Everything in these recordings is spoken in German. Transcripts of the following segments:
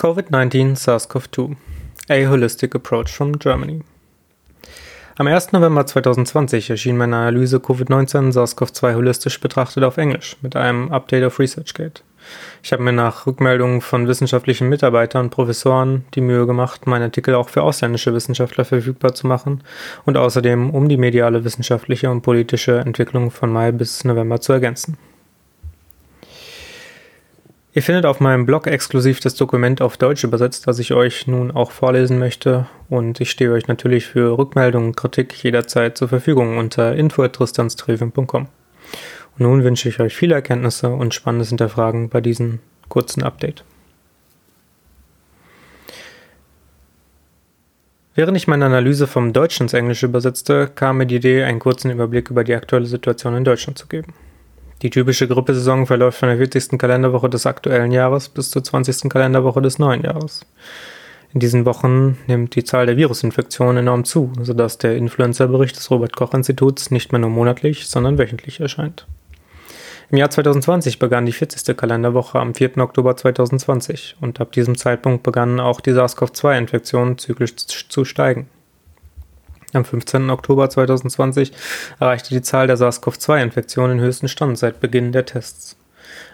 COVID-19 SARS-CoV-2 A Holistic Approach from Germany. Am 1. November 2020 erschien meine Analyse Covid-19 SARS-CoV-2 holistisch betrachtet auf Englisch mit einem Update auf ResearchGate. Ich habe mir nach Rückmeldungen von wissenschaftlichen Mitarbeitern und Professoren die Mühe gemacht, meinen Artikel auch für ausländische Wissenschaftler verfügbar zu machen und außerdem um die mediale wissenschaftliche und politische Entwicklung von Mai bis November zu ergänzen. Ihr findet auf meinem Blog exklusiv das Dokument auf Deutsch übersetzt, das ich euch nun auch vorlesen möchte. Und ich stehe euch natürlich für Rückmeldungen und Kritik jederzeit zur Verfügung unter info.tristanstreven.com. Und nun wünsche ich euch viele Erkenntnisse und spannendes Hinterfragen bei diesem kurzen Update. Während ich meine Analyse vom Deutschen ins Englische übersetzte, kam mir die Idee, einen kurzen Überblick über die aktuelle Situation in Deutschland zu geben. Die typische Grippesaison verläuft von der 40. Kalenderwoche des aktuellen Jahres bis zur 20. Kalenderwoche des neuen Jahres. In diesen Wochen nimmt die Zahl der Virusinfektionen enorm zu, sodass der Influenza-Bericht des Robert-Koch-Instituts nicht mehr nur monatlich, sondern wöchentlich erscheint. Im Jahr 2020 begann die 40. Kalenderwoche am 4. Oktober 2020 und ab diesem Zeitpunkt begannen auch die SARS-CoV-2-Infektionen zyklisch zu steigen. Am 15. Oktober 2020 erreichte die Zahl der SARS-CoV-2-Infektionen den höchsten Stand seit Beginn der Tests.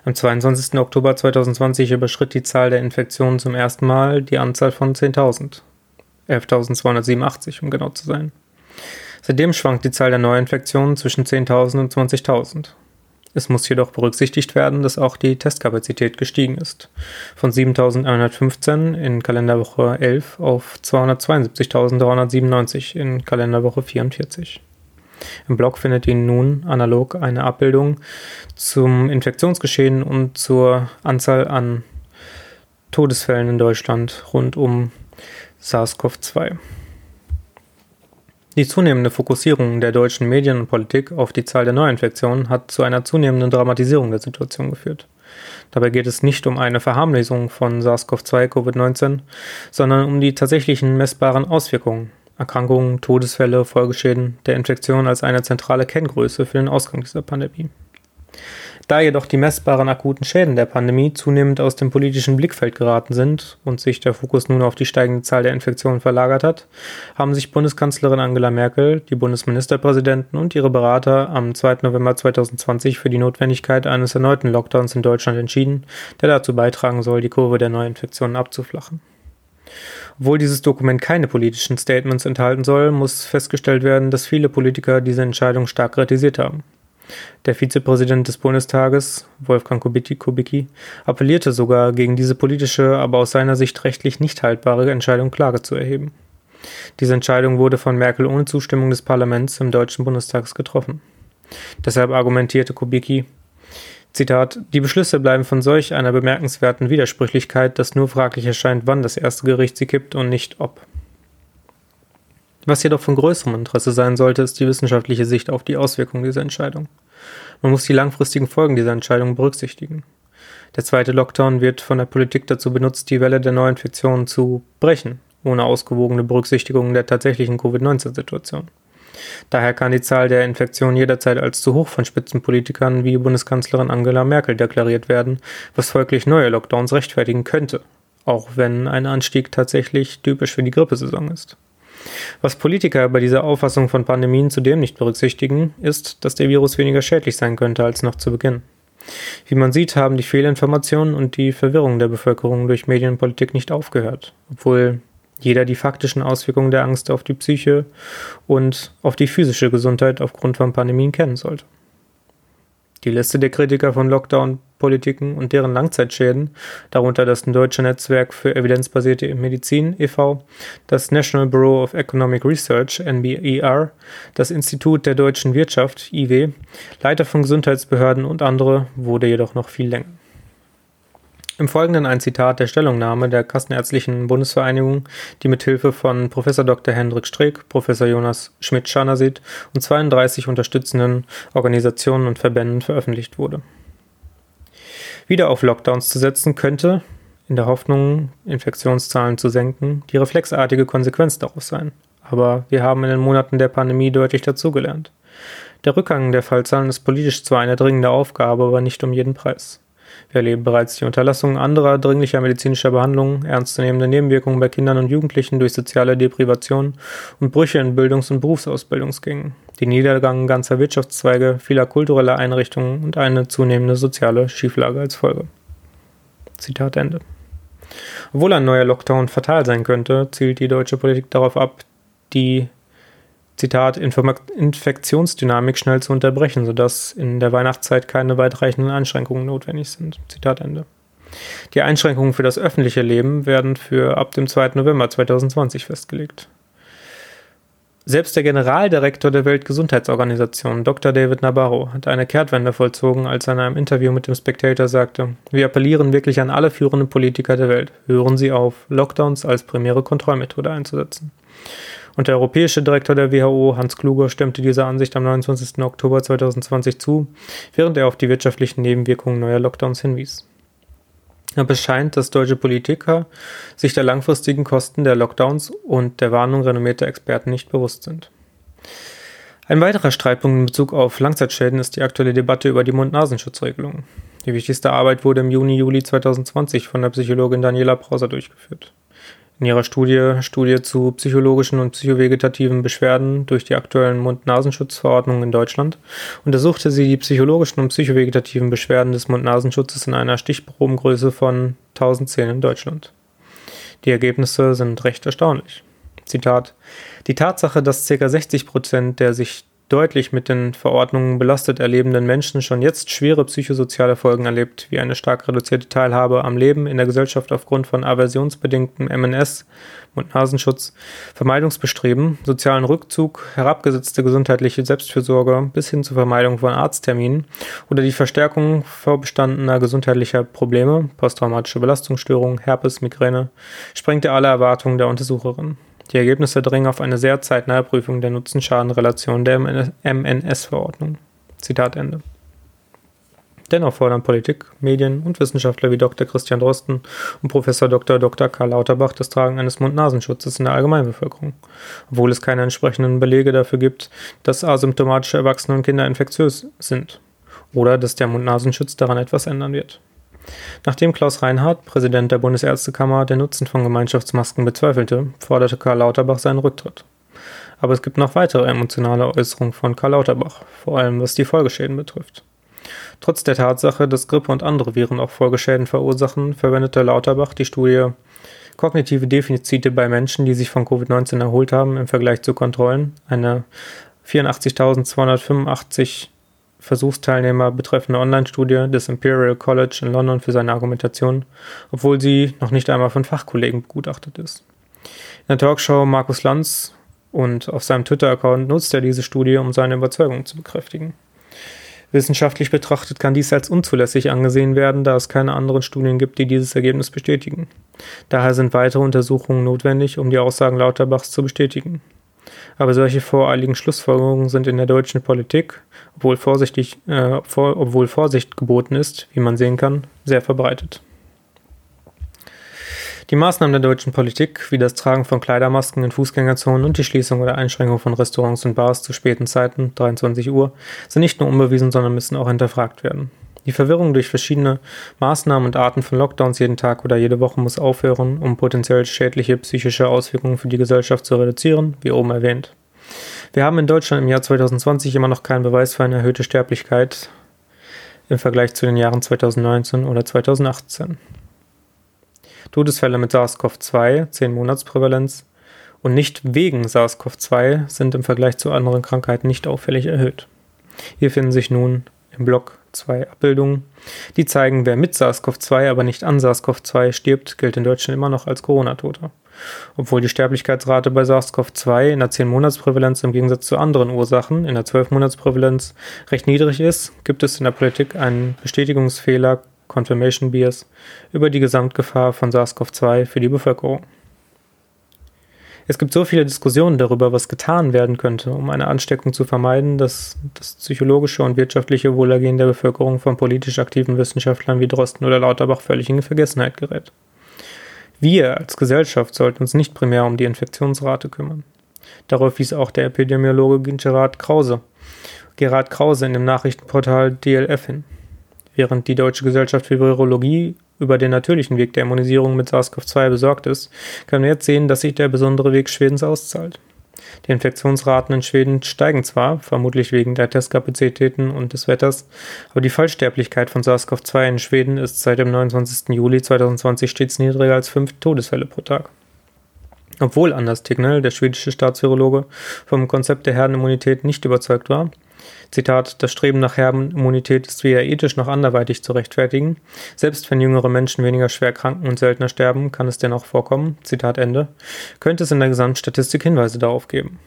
Am 22. Oktober 2020 überschritt die Zahl der Infektionen zum ersten Mal die Anzahl von 10.000. 11.287, um genau zu sein. Seitdem schwankt die Zahl der Neuinfektionen zwischen 10.000 und 20.000. Es muss jedoch berücksichtigt werden, dass auch die Testkapazität gestiegen ist. Von 7.115 in Kalenderwoche 11 auf 272.397 in Kalenderwoche 44. Im Blog findet ihr nun analog eine Abbildung zum Infektionsgeschehen und zur Anzahl an Todesfällen in Deutschland rund um SARS-CoV-2. Die zunehmende Fokussierung der deutschen Medien und Politik auf die Zahl der Neuinfektionen hat zu einer zunehmenden Dramatisierung der Situation geführt. Dabei geht es nicht um eine Verharmlosung von SARS-CoV-2 Covid-19, sondern um die tatsächlichen messbaren Auswirkungen, Erkrankungen, Todesfälle, Folgeschäden der Infektion als eine zentrale Kenngröße für den Ausgang dieser Pandemie. Da jedoch die messbaren akuten Schäden der Pandemie zunehmend aus dem politischen Blickfeld geraten sind und sich der Fokus nun auf die steigende Zahl der Infektionen verlagert hat, haben sich Bundeskanzlerin Angela Merkel, die Bundesministerpräsidenten und ihre Berater am 2. November 2020 für die Notwendigkeit eines erneuten Lockdowns in Deutschland entschieden, der dazu beitragen soll, die Kurve der Neuinfektionen abzuflachen. Obwohl dieses Dokument keine politischen Statements enthalten soll, muss festgestellt werden, dass viele Politiker diese Entscheidung stark kritisiert haben. Der Vizepräsident des Bundestages, Wolfgang Kubicki, appellierte sogar gegen diese politische, aber aus seiner Sicht rechtlich nicht haltbare Entscheidung Klage zu erheben. Diese Entscheidung wurde von Merkel ohne Zustimmung des Parlaments im Deutschen Bundestag getroffen. Deshalb argumentierte Kubicki, Zitat, die Beschlüsse bleiben von solch einer bemerkenswerten Widersprüchlichkeit, dass nur fraglich erscheint, wann das erste Gericht sie kippt und nicht ob. Was jedoch von größerem Interesse sein sollte, ist die wissenschaftliche Sicht auf die Auswirkungen dieser Entscheidung. Man muss die langfristigen Folgen dieser Entscheidung berücksichtigen. Der zweite Lockdown wird von der Politik dazu benutzt, die Welle der Neuinfektionen zu brechen, ohne ausgewogene Berücksichtigung der tatsächlichen Covid-19-Situation. Daher kann die Zahl der Infektionen jederzeit als zu hoch von Spitzenpolitikern wie Bundeskanzlerin Angela Merkel deklariert werden, was folglich neue Lockdowns rechtfertigen könnte, auch wenn ein Anstieg tatsächlich typisch für die Grippesaison ist. Was Politiker bei dieser Auffassung von Pandemien zudem nicht berücksichtigen, ist, dass der Virus weniger schädlich sein könnte als noch zu Beginn. Wie man sieht, haben die Fehlinformationen und die Verwirrung der Bevölkerung durch Medienpolitik nicht aufgehört, obwohl jeder die faktischen Auswirkungen der Angst auf die Psyche und auf die physische Gesundheit aufgrund von Pandemien kennen sollte. Die Liste der Kritiker von Lockdown-Politiken und deren Langzeitschäden, darunter das Deutsche Netzwerk für evidenzbasierte Medizin e.V., das National Bureau of Economic Research NBER, das Institut der deutschen Wirtschaft IW, Leiter von Gesundheitsbehörden und andere, wurde jedoch noch viel länger. Im Folgenden ein Zitat der Stellungnahme der Kassenärztlichen Bundesvereinigung, die mit Hilfe von Prof. Dr. Hendrik Streeck, Prof. Jonas Schmidt-Schanasit und 32 unterstützenden Organisationen und Verbänden veröffentlicht wurde. Wieder auf Lockdowns zu setzen könnte, in der Hoffnung, Infektionszahlen zu senken, die reflexartige Konsequenz daraus sein. Aber wir haben in den Monaten der Pandemie deutlich dazugelernt. Der Rückgang der Fallzahlen ist politisch zwar eine dringende Aufgabe, aber nicht um jeden Preis. Erleben bereits die Unterlassung anderer dringlicher medizinischer Behandlungen, ernstzunehmende Nebenwirkungen bei Kindern und Jugendlichen durch soziale Deprivation und Brüche in Bildungs- und Berufsausbildungsgängen, den Niedergang ganzer Wirtschaftszweige, vieler kultureller Einrichtungen und eine zunehmende soziale Schieflage als Folge. Zitat Ende. Obwohl ein neuer Lockdown fatal sein könnte, zielt die deutsche Politik darauf ab, die Zitat, Infektionsdynamik schnell zu unterbrechen, sodass in der Weihnachtszeit keine weitreichenden Einschränkungen notwendig sind. Zitat Ende. Die Einschränkungen für das öffentliche Leben werden für ab dem 2. November 2020 festgelegt. Selbst der Generaldirektor der Weltgesundheitsorganisation, Dr. David Nabarro, hat eine Kehrtwende vollzogen, als er in einem Interview mit dem Spectator sagte, wir appellieren wirklich an alle führenden Politiker der Welt, hören Sie auf, Lockdowns als primäre Kontrollmethode einzusetzen. Und der europäische Direktor der WHO, Hans Kluge, stimmte dieser Ansicht am 29. Oktober 2020 zu, während er auf die wirtschaftlichen Nebenwirkungen neuer Lockdowns hinwies. Aber es scheint, dass deutsche Politiker sich der langfristigen Kosten der Lockdowns und der Warnung renommierter Experten nicht bewusst sind. Ein weiterer Streitpunkt in Bezug auf Langzeitschäden ist die aktuelle Debatte über die Mund-Nasenschutzregelung. Die wichtigste Arbeit wurde im Juni-Juli 2020 von der Psychologin Daniela Brauser durchgeführt. In ihrer Studie Studie zu psychologischen und psychovegetativen Beschwerden durch die aktuellen Mund-Nasenschutzverordnungen in Deutschland untersuchte sie die psychologischen und psychovegetativen Beschwerden des Mund-Nasenschutzes in einer Stichprobengröße von 1010 in Deutschland. Die Ergebnisse sind recht erstaunlich. Zitat: Die Tatsache, dass ca. 60 Prozent der sich deutlich mit den Verordnungen belastet erlebenden Menschen schon jetzt schwere psychosoziale Folgen erlebt, wie eine stark reduzierte Teilhabe am Leben in der Gesellschaft aufgrund von aversionsbedingtem MNS und Nasenschutz, Vermeidungsbestreben, sozialen Rückzug, herabgesetzte gesundheitliche Selbstfürsorge bis hin zur Vermeidung von Arztterminen oder die Verstärkung vorbestandener gesundheitlicher Probleme, posttraumatische Belastungsstörung, Herpes, Migräne, sprengte alle Erwartungen der Untersucherin. Die Ergebnisse dringen auf eine sehr zeitnahe Prüfung der Nutzen-Schaden-Relation der MNS-Verordnung. Zitat Ende. Dennoch fordern Politik, Medien und Wissenschaftler wie Dr. Christian Drosten und Professor Dr. Dr. Karl Lauterbach das Tragen eines Mund-Nasenschutzes in der Allgemeinbevölkerung, obwohl es keine entsprechenden Belege dafür gibt, dass asymptomatische Erwachsene und Kinder infektiös sind oder dass der Mund-Nasenschutz daran etwas ändern wird. Nachdem Klaus Reinhardt, Präsident der Bundesärztekammer, den Nutzen von Gemeinschaftsmasken bezweifelte, forderte Karl Lauterbach seinen Rücktritt. Aber es gibt noch weitere emotionale Äußerungen von Karl Lauterbach, vor allem was die Folgeschäden betrifft. Trotz der Tatsache, dass Grippe und andere Viren auch Folgeschäden verursachen, verwendete Lauterbach die Studie Kognitive Defizite bei Menschen, die sich von Covid-19 erholt haben, im Vergleich zu Kontrollen, eine 84.285 Versuchsteilnehmer betreffende Online-Studie des Imperial College in London für seine Argumentation, obwohl sie noch nicht einmal von Fachkollegen begutachtet ist. In der Talkshow Markus Lanz und auf seinem Twitter-Account nutzt er diese Studie, um seine Überzeugung zu bekräftigen. Wissenschaftlich betrachtet kann dies als unzulässig angesehen werden, da es keine anderen Studien gibt, die dieses Ergebnis bestätigen. Daher sind weitere Untersuchungen notwendig, um die Aussagen Lauterbachs zu bestätigen. Aber solche voreiligen Schlussfolgerungen sind in der deutschen Politik, obwohl, vorsichtig, äh, vor, obwohl Vorsicht geboten ist, wie man sehen kann, sehr verbreitet. Die Maßnahmen der deutschen Politik, wie das Tragen von Kleidermasken in Fußgängerzonen und die Schließung oder Einschränkung von Restaurants und Bars zu späten Zeiten, 23 Uhr, sind nicht nur unbewiesen, sondern müssen auch hinterfragt werden. Die Verwirrung durch verschiedene Maßnahmen und Arten von Lockdowns jeden Tag oder jede Woche muss aufhören, um potenziell schädliche psychische Auswirkungen für die Gesellschaft zu reduzieren, wie oben erwähnt. Wir haben in Deutschland im Jahr 2020 immer noch keinen Beweis für eine erhöhte Sterblichkeit im Vergleich zu den Jahren 2019 oder 2018. Todesfälle mit SARS-CoV-2, 10 Monatsprävalenz und nicht wegen SARS-CoV-2 sind im Vergleich zu anderen Krankheiten nicht auffällig erhöht. Hier finden sich nun im Blog SARS-CoV-2-Abbildungen. Die zeigen, wer mit SARS-CoV-2, aber nicht an SARS-CoV-2 stirbt, gilt in Deutschland immer noch als Corona-Toter. Obwohl die Sterblichkeitsrate bei SARS-CoV-2 in der 10-Monats-Prävalenz im Gegensatz zu anderen Ursachen in der 12-Monats-Prävalenz recht niedrig ist, gibt es in der Politik einen Bestätigungsfehler, Confirmation Bias, über die Gesamtgefahr von SARS-CoV-2 für die Bevölkerung. Es gibt so viele Diskussionen darüber, was getan werden könnte, um eine Ansteckung zu vermeiden, dass das psychologische und wirtschaftliche Wohlergehen der Bevölkerung von politisch aktiven Wissenschaftlern wie Drosten oder Lauterbach völlig in Vergessenheit gerät. Wir als Gesellschaft sollten uns nicht primär um die Infektionsrate kümmern. Darauf wies auch der Epidemiologe Gerard Krause, Gerard Krause in dem Nachrichtenportal DLF hin. Während die Deutsche Gesellschaft für Virologie über den natürlichen Weg der Immunisierung mit SARS-CoV-2 besorgt ist, können wir jetzt sehen, dass sich der besondere Weg Schwedens auszahlt. Die Infektionsraten in Schweden steigen zwar, vermutlich wegen der Testkapazitäten und des Wetters, aber die Fallsterblichkeit von SARS-CoV-2 in Schweden ist seit dem 29. Juli 2020 stets niedriger als fünf Todesfälle pro Tag. Obwohl Anders Tegnell, der schwedische Staatsvirologe, vom Konzept der Herdenimmunität nicht überzeugt war, Zitat, das Streben nach Herdenimmunität ist weder ethisch noch anderweitig zu rechtfertigen. Selbst wenn jüngere Menschen weniger schwer kranken und seltener sterben, kann es dennoch vorkommen, Zitat Ende, könnte es in der Gesamtstatistik Hinweise darauf geben.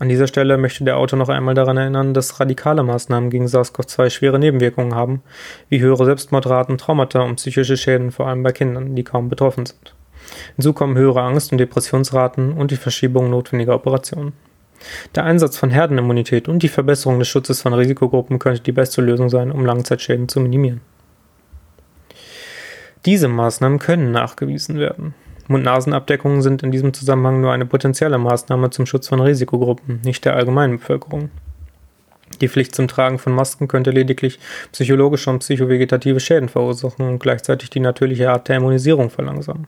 An dieser Stelle möchte der Autor noch einmal daran erinnern, dass radikale Maßnahmen gegen SARS-CoV-2 schwere Nebenwirkungen haben, wie höhere Selbstmordraten, Traumata und psychische Schäden, vor allem bei Kindern, die kaum betroffen sind. Hinzu kommen höhere Angst- und Depressionsraten und die Verschiebung notwendiger Operationen. Der Einsatz von Herdenimmunität und die Verbesserung des Schutzes von Risikogruppen könnte die beste Lösung sein, um Langzeitschäden zu minimieren. Diese Maßnahmen können nachgewiesen werden. Mund-Nasen-Abdeckungen sind in diesem Zusammenhang nur eine potenzielle Maßnahme zum Schutz von Risikogruppen, nicht der allgemeinen Bevölkerung. Die Pflicht zum Tragen von Masken könnte lediglich psychologische und psychovegetative Schäden verursachen und gleichzeitig die natürliche Art der Immunisierung verlangsamen.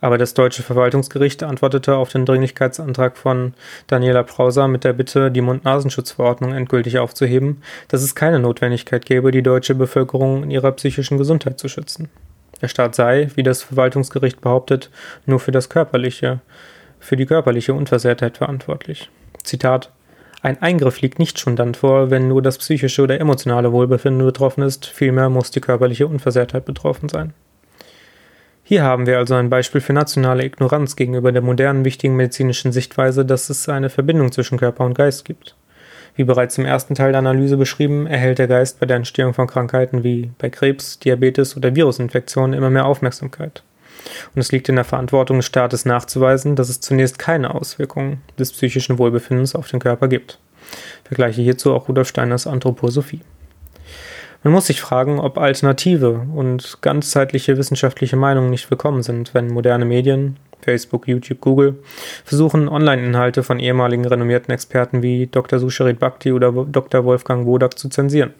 Aber das deutsche Verwaltungsgericht antwortete auf den Dringlichkeitsantrag von Daniela Prauser mit der Bitte, die Mund-Nasenschutzverordnung endgültig aufzuheben, dass es keine Notwendigkeit gäbe, die deutsche Bevölkerung in ihrer psychischen Gesundheit zu schützen. Der Staat sei, wie das Verwaltungsgericht behauptet, nur für das körperliche, für die körperliche Unversehrtheit verantwortlich. Zitat ein Eingriff liegt nicht schon dann vor, wenn nur das psychische oder emotionale Wohlbefinden betroffen ist, vielmehr muss die körperliche Unversehrtheit betroffen sein. Hier haben wir also ein Beispiel für nationale Ignoranz gegenüber der modernen wichtigen medizinischen Sichtweise, dass es eine Verbindung zwischen Körper und Geist gibt. Wie bereits im ersten Teil der Analyse beschrieben, erhält der Geist bei der Entstehung von Krankheiten wie bei Krebs, Diabetes oder Virusinfektionen immer mehr Aufmerksamkeit. Und es liegt in der Verantwortung des Staates nachzuweisen, dass es zunächst keine Auswirkungen des psychischen Wohlbefindens auf den Körper gibt. Vergleiche hierzu auch Rudolf Steiners Anthroposophie. Man muss sich fragen, ob alternative und ganzzeitliche wissenschaftliche Meinungen nicht willkommen sind, wenn moderne Medien, Facebook, YouTube, Google, versuchen, Online-Inhalte von ehemaligen renommierten Experten wie Dr. Susharit Bhakti oder Dr. Wolfgang Wodak zu zensieren.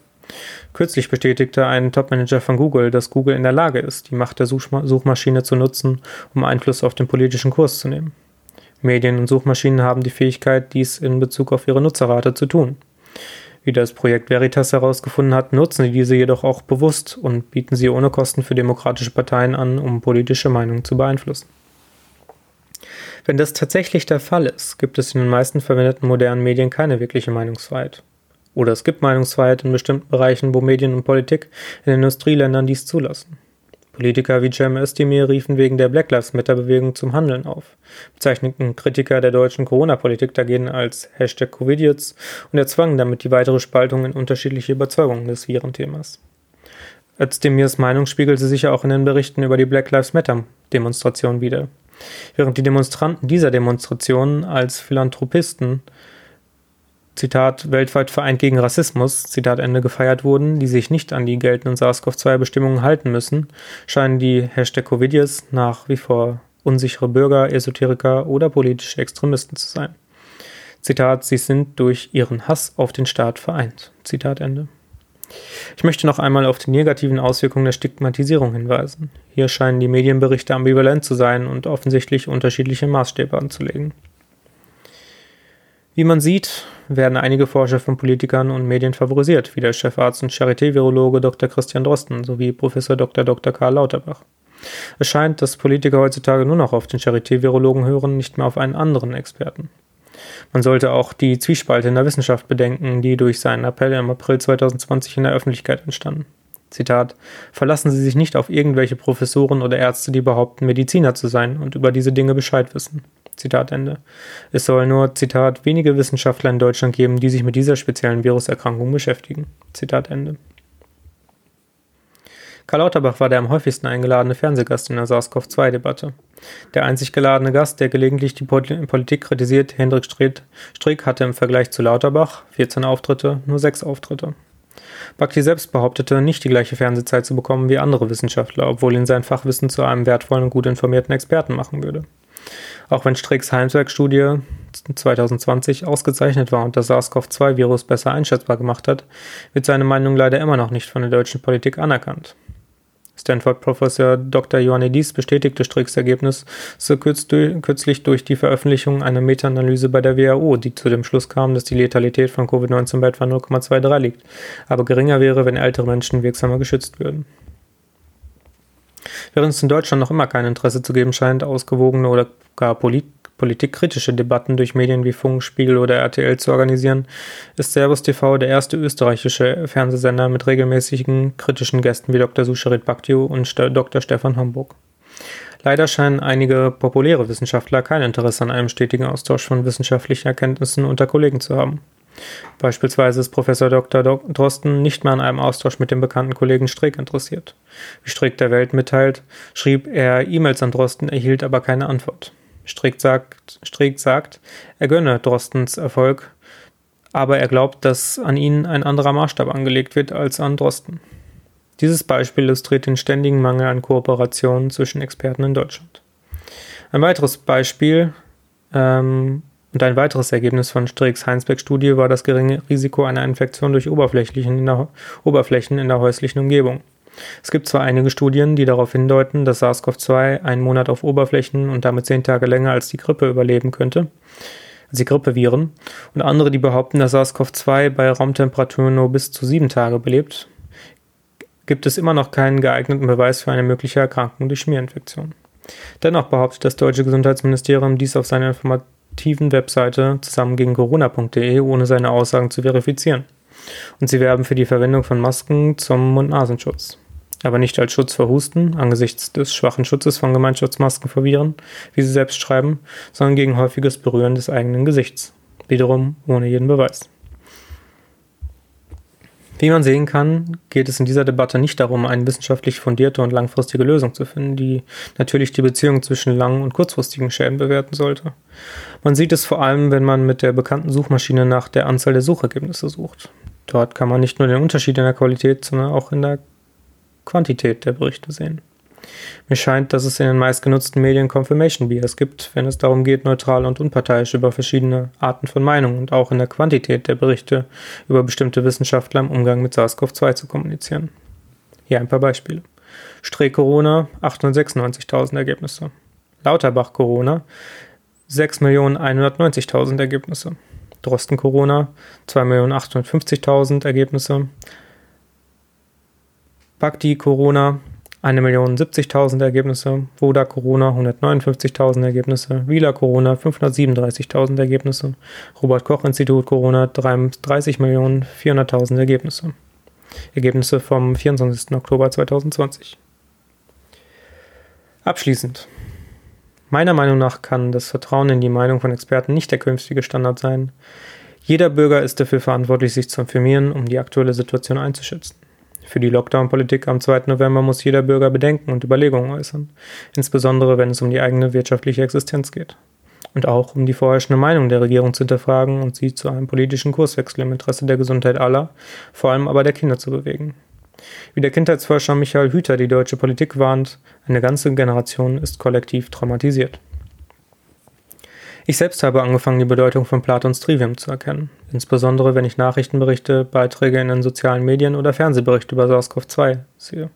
Kürzlich bestätigte ein Topmanager von Google, dass Google in der Lage ist, die Macht der Suchmaschine zu nutzen, um Einfluss auf den politischen Kurs zu nehmen. Medien und Suchmaschinen haben die Fähigkeit, dies in Bezug auf ihre Nutzerrate zu tun. Wie das Projekt Veritas herausgefunden hat, nutzen sie diese jedoch auch bewusst und bieten sie ohne Kosten für demokratische Parteien an, um politische Meinungen zu beeinflussen. Wenn das tatsächlich der Fall ist, gibt es in den meisten verwendeten modernen Medien keine wirkliche Meinungsfreiheit. Oder es gibt Meinungsfreiheit in bestimmten Bereichen, wo Medien und Politik in Industrieländern dies zulassen. Politiker wie Cem Özdemir riefen wegen der Black Lives Matter Bewegung zum Handeln auf, bezeichneten Kritiker der deutschen Corona-Politik dagegen als Hashtag Covidiots und erzwangen damit die weitere Spaltung in unterschiedliche Überzeugungen des Virenthemas. Özdemirs Meinung spiegelte sich ja auch in den Berichten über die Black Lives Matter Demonstration wider. Während die Demonstranten dieser Demonstrationen als Philanthropisten Zitat, weltweit vereint gegen Rassismus, Zitat Ende, gefeiert wurden, die sich nicht an die geltenden SARS-CoV-2-Bestimmungen halten müssen, scheinen die Hashtag Covidius nach wie vor unsichere Bürger, Esoteriker oder politische Extremisten zu sein. Zitat, sie sind durch ihren Hass auf den Staat vereint. Zitat Ende. Ich möchte noch einmal auf die negativen Auswirkungen der Stigmatisierung hinweisen. Hier scheinen die Medienberichte ambivalent zu sein und offensichtlich unterschiedliche Maßstäbe anzulegen. Wie man sieht, werden einige Forscher von Politikern und Medien favorisiert, wie der Chefarzt und Charité-Virologe Dr. Christian Drosten sowie Professor Dr. Dr. Karl Lauterbach. Es scheint, dass Politiker heutzutage nur noch auf den Charité-Virologen hören, nicht mehr auf einen anderen Experten. Man sollte auch die Zwiespalte in der Wissenschaft bedenken, die durch seinen Appell im April 2020 in der Öffentlichkeit entstanden. Zitat, verlassen Sie sich nicht auf irgendwelche Professoren oder Ärzte, die behaupten, Mediziner zu sein und über diese Dinge Bescheid wissen. Zitat Ende. Es soll nur, Zitat, wenige Wissenschaftler in Deutschland geben, die sich mit dieser speziellen Viruserkrankung beschäftigen. Zitat Ende. Karl Lauterbach war der am häufigsten eingeladene Fernsehgast in der SARS-CoV-2-Debatte. Der einzig geladene Gast, der gelegentlich die Politik kritisiert, Hendrik Strick, hatte im Vergleich zu Lauterbach 14 Auftritte, nur 6 Auftritte. Bakti selbst behauptete, nicht die gleiche Fernsehzeit zu bekommen wie andere Wissenschaftler, obwohl ihn sein Fachwissen zu einem wertvollen und gut informierten Experten machen würde. Auch wenn Stricks Heimwerkstudie 2020 ausgezeichnet war und das SARS-CoV-2-Virus besser einschätzbar gemacht hat, wird seine Meinung leider immer noch nicht von der deutschen Politik anerkannt. Stanford-Professor Dr. Ioannidis bestätigte Stricks Ergebnis so kürzlich durch die Veröffentlichung einer Meta-Analyse bei der WHO, die zu dem Schluss kam, dass die Letalität von Covid-19 bei etwa 0,23 liegt, aber geringer wäre, wenn ältere Menschen wirksamer geschützt würden. Während es in Deutschland noch immer kein Interesse zu geben scheint, ausgewogene oder gar polit politikkritische Debatten durch Medien wie Funk, Spiegel oder RTL zu organisieren, ist Servus TV der erste österreichische Fernsehsender mit regelmäßigen kritischen Gästen wie Dr. Susharit Bhaktiu und Dr. Stefan Homburg. Leider scheinen einige populäre Wissenschaftler kein Interesse an einem stetigen Austausch von wissenschaftlichen Erkenntnissen unter Kollegen zu haben. Beispielsweise ist Professor Dr. Drosten nicht mehr an einem Austausch mit dem bekannten Kollegen Streeck interessiert. Wie Streeck der Welt mitteilt, schrieb er E-Mails an Drosten, erhielt aber keine Antwort. Streeck sagt, Streeck sagt, er gönne Drostens Erfolg, aber er glaubt, dass an ihn ein anderer Maßstab angelegt wird als an Drosten. Dieses Beispiel illustriert den ständigen Mangel an Kooperation zwischen Experten in Deutschland. Ein weiteres Beispiel ähm, und ein weiteres Ergebnis von Streecks Heinsberg-Studie war das geringe Risiko einer Infektion durch Oberflächen in, der, Oberflächen in der häuslichen Umgebung. Es gibt zwar einige Studien, die darauf hindeuten, dass SARS-CoV-2 einen Monat auf Oberflächen und damit zehn Tage länger als die Grippe überleben könnte, als die Grippeviren, und andere, die behaupten, dass SARS-CoV-2 bei Raumtemperaturen nur bis zu sieben Tage überlebt, gibt es immer noch keinen geeigneten Beweis für eine mögliche Erkrankung durch Schmierinfektion. Dennoch behauptet das deutsche Gesundheitsministerium dies auf seiner Information aktiven Webseite zusammen gegen corona.de, ohne seine Aussagen zu verifizieren. Und sie werben für die Verwendung von Masken zum Mund-Nasenschutz. Aber nicht als Schutz vor Husten, angesichts des schwachen Schutzes von Gemeinschaftsmasken vor Viren, wie sie selbst schreiben, sondern gegen häufiges Berühren des eigenen Gesichts. Wiederum ohne jeden Beweis. Wie man sehen kann, geht es in dieser Debatte nicht darum, eine wissenschaftlich fundierte und langfristige Lösung zu finden, die natürlich die Beziehung zwischen langen und kurzfristigen Schäden bewerten sollte. Man sieht es vor allem, wenn man mit der bekannten Suchmaschine nach der Anzahl der Suchergebnisse sucht. Dort kann man nicht nur den Unterschied in der Qualität, sondern auch in der Quantität der Berichte sehen. Mir scheint, dass es in den meistgenutzten Medien Confirmation Bias gibt, wenn es darum geht, neutral und unparteiisch über verschiedene Arten von Meinungen und auch in der Quantität der Berichte über bestimmte Wissenschaftler im Umgang mit SARS-CoV-2 zu kommunizieren. Hier ein paar Beispiele. Streeck Corona 896.000 Ergebnisse. Lauterbach Corona 6.190.000 Ergebnisse. Drosten Corona 2.850.000 Ergebnisse. Bhakti Corona 1.070.000 Ergebnisse, Voda Corona 159.000 Ergebnisse, Wieler Corona 537.000 Ergebnisse, Robert Koch Institut Corona 30.400.000 Ergebnisse. Ergebnisse vom 24. Oktober 2020. Abschließend. Meiner Meinung nach kann das Vertrauen in die Meinung von Experten nicht der künftige Standard sein. Jeder Bürger ist dafür verantwortlich, sich zu informieren, um die aktuelle Situation einzuschätzen. Für die Lockdown-Politik am 2. November muss jeder Bürger Bedenken und Überlegungen äußern, insbesondere wenn es um die eigene wirtschaftliche Existenz geht. Und auch um die vorherrschende Meinung der Regierung zu hinterfragen und sie zu einem politischen Kurswechsel im Interesse der Gesundheit aller, vor allem aber der Kinder zu bewegen. Wie der Kindheitsforscher Michael Hüter die deutsche Politik warnt, eine ganze Generation ist kollektiv traumatisiert. Ich selbst habe angefangen, die Bedeutung von Platons Trivium zu erkennen, insbesondere wenn ich Nachrichtenberichte, Beiträge in den sozialen Medien oder Fernsehberichte über SARS-CoV-2 sehe.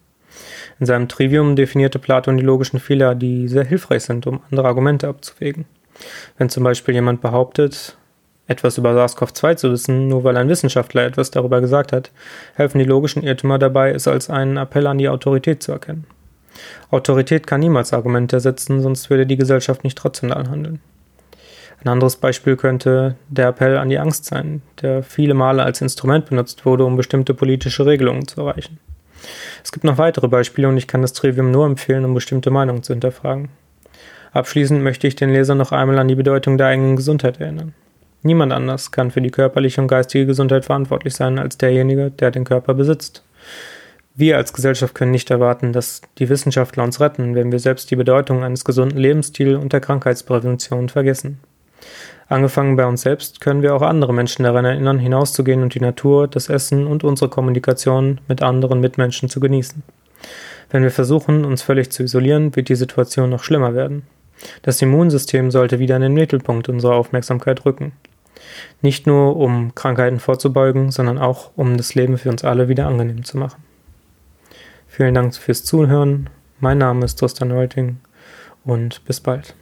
In seinem Trivium definierte Platon die logischen Fehler, die sehr hilfreich sind, um andere Argumente abzuwägen. Wenn zum Beispiel jemand behauptet, etwas über SARS-CoV-2 zu wissen, nur weil ein Wissenschaftler etwas darüber gesagt hat, helfen die logischen Irrtümer dabei, es als einen Appell an die Autorität zu erkennen. Autorität kann niemals Argumente ersetzen, sonst würde die Gesellschaft nicht rational handeln. Ein anderes Beispiel könnte der Appell an die Angst sein, der viele Male als Instrument benutzt wurde, um bestimmte politische Regelungen zu erreichen. Es gibt noch weitere Beispiele und ich kann das Trivium nur empfehlen, um bestimmte Meinungen zu hinterfragen. Abschließend möchte ich den Leser noch einmal an die Bedeutung der eigenen Gesundheit erinnern. Niemand anders kann für die körperliche und geistige Gesundheit verantwortlich sein als derjenige, der den Körper besitzt. Wir als Gesellschaft können nicht erwarten, dass die Wissenschaftler uns retten, wenn wir selbst die Bedeutung eines gesunden Lebensstils und der Krankheitsprävention vergessen. Angefangen bei uns selbst können wir auch andere Menschen daran erinnern, hinauszugehen und die Natur, das Essen und unsere Kommunikation mit anderen Mitmenschen zu genießen. Wenn wir versuchen, uns völlig zu isolieren, wird die Situation noch schlimmer werden. Das Immunsystem sollte wieder in den Mittelpunkt unserer Aufmerksamkeit rücken. Nicht nur, um Krankheiten vorzubeugen, sondern auch, um das Leben für uns alle wieder angenehm zu machen. Vielen Dank fürs Zuhören. Mein Name ist Tristan Reuting und bis bald.